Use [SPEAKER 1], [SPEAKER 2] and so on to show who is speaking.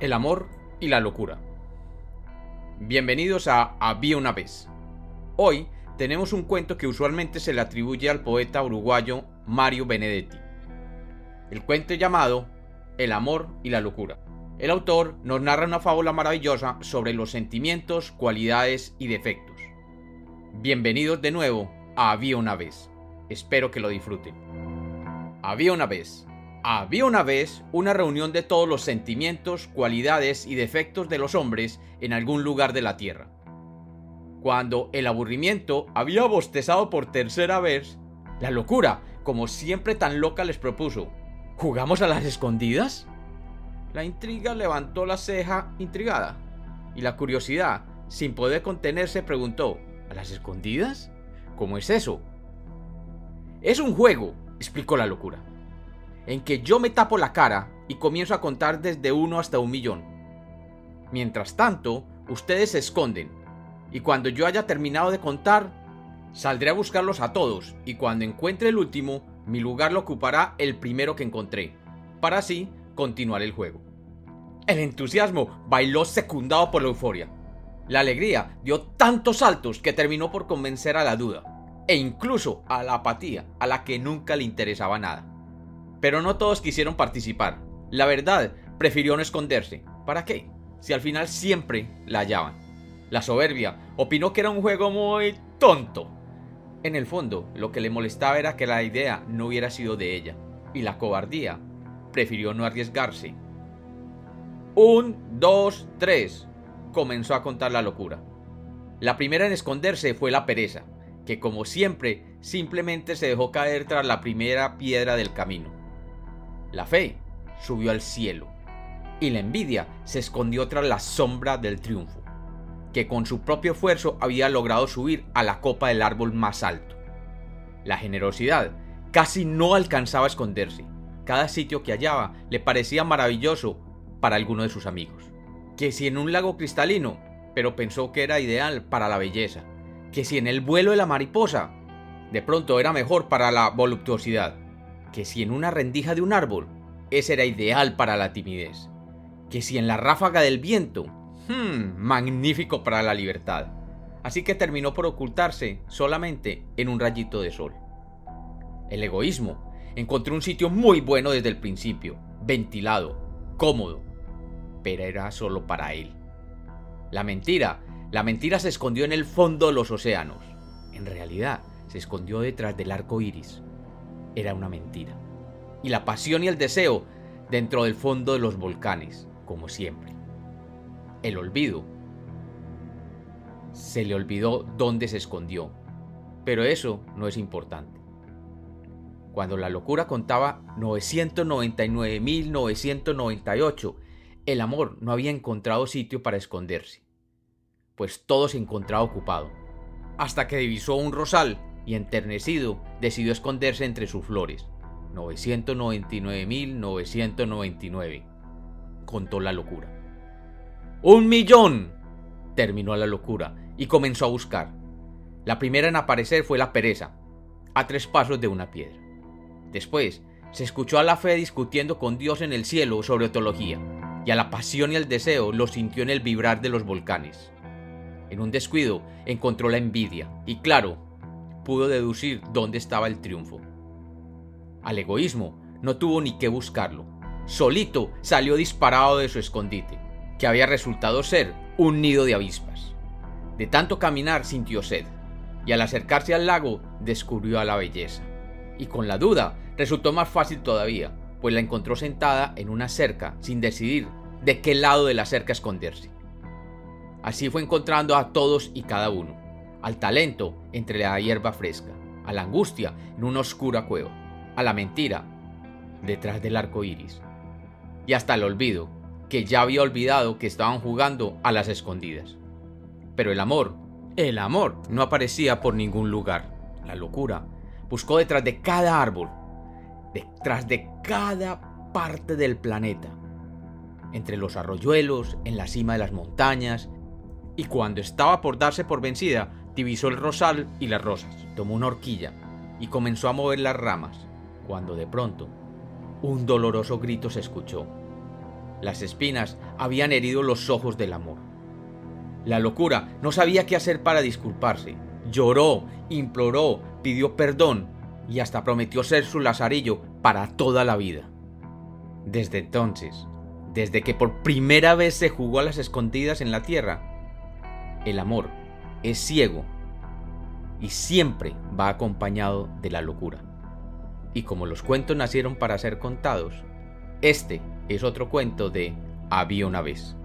[SPEAKER 1] el amor y la locura. Bienvenidos a Había una vez. Hoy tenemos un cuento que usualmente se le atribuye al poeta uruguayo Mario Benedetti. El cuento llamado El amor y la locura. El autor nos narra una fábula maravillosa sobre los sentimientos, cualidades y defectos. Bienvenidos de nuevo a Había una vez. Espero que lo disfruten. Había una vez había una vez una reunión de todos los sentimientos, cualidades y defectos de los hombres en algún lugar de la tierra. Cuando el aburrimiento había bostezado por tercera vez, la locura, como siempre tan loca, les propuso, ¿jugamos a las escondidas? La intriga levantó la ceja intrigada, y la curiosidad, sin poder contenerse, preguntó, ¿a las escondidas? ¿Cómo es eso? Es un juego, explicó la locura en que yo me tapo la cara y comienzo a contar desde uno hasta un millón. Mientras tanto, ustedes se esconden, y cuando yo haya terminado de contar, saldré a buscarlos a todos, y cuando encuentre el último, mi lugar lo ocupará el primero que encontré, para así continuar el juego. El entusiasmo bailó secundado por la euforia. La alegría dio tantos saltos que terminó por convencer a la duda, e incluso a la apatía, a la que nunca le interesaba nada. Pero no todos quisieron participar. La verdad, prefirió no esconderse. ¿Para qué? Si al final siempre la hallaban. La soberbia opinó que era un juego muy tonto. En el fondo, lo que le molestaba era que la idea no hubiera sido de ella. Y la cobardía prefirió no arriesgarse. Un, dos, tres. Comenzó a contar la locura. La primera en esconderse fue la pereza, que como siempre simplemente se dejó caer tras la primera piedra del camino. La fe subió al cielo y la envidia se escondió tras la sombra del triunfo, que con su propio esfuerzo había logrado subir a la copa del árbol más alto. La generosidad casi no alcanzaba a esconderse. Cada sitio que hallaba le parecía maravilloso para alguno de sus amigos. Que si en un lago cristalino, pero pensó que era ideal para la belleza. Que si en el vuelo de la mariposa, de pronto era mejor para la voluptuosidad que si en una rendija de un árbol, ese era ideal para la timidez. Que si en la ráfaga del viento, hmm, magnífico para la libertad. Así que terminó por ocultarse solamente en un rayito de sol. El egoísmo encontró un sitio muy bueno desde el principio, ventilado, cómodo, pero era solo para él. La mentira, la mentira se escondió en el fondo de los océanos. En realidad, se escondió detrás del arco iris era una mentira. Y la pasión y el deseo dentro del fondo de los volcanes, como siempre. El olvido. Se le olvidó dónde se escondió, pero eso no es importante. Cuando la locura contaba 999.998, el amor no había encontrado sitio para esconderse, pues todo se encontraba ocupado, hasta que divisó un rosal y enternecido decidió esconderse entre sus flores. 999.999. Contó la locura. ¡Un millón! Terminó la locura y comenzó a buscar. La primera en aparecer fue la pereza, a tres pasos de una piedra. Después, se escuchó a la fe discutiendo con Dios en el cielo sobre teología, y a la pasión y el deseo lo sintió en el vibrar de los volcanes. En un descuido encontró la envidia, y claro, pudo deducir dónde estaba el triunfo. Al egoísmo no tuvo ni que buscarlo. Solito salió disparado de su escondite, que había resultado ser un nido de avispas. De tanto caminar sintió sed, y al acercarse al lago descubrió a la belleza. Y con la duda resultó más fácil todavía, pues la encontró sentada en una cerca sin decidir de qué lado de la cerca esconderse. Así fue encontrando a todos y cada uno, al talento entre la hierba fresca, a la angustia en una oscura cueva, a la mentira detrás del arco iris, y hasta el olvido, que ya había olvidado que estaban jugando a las escondidas. Pero el amor, el amor, no aparecía por ningún lugar. La locura buscó detrás de cada árbol, detrás de cada parte del planeta, entre los arroyuelos, en la cima de las montañas, y cuando estaba por darse por vencida, divisó el rosal y las rosas, tomó una horquilla y comenzó a mover las ramas, cuando de pronto un doloroso grito se escuchó. Las espinas habían herido los ojos del amor. La locura no sabía qué hacer para disculparse. Lloró, imploró, pidió perdón y hasta prometió ser su lazarillo para toda la vida. Desde entonces, desde que por primera vez se jugó a las escondidas en la tierra, el amor es ciego y siempre va acompañado de la locura. Y como los cuentos nacieron para ser contados, este es otro cuento de Había una vez.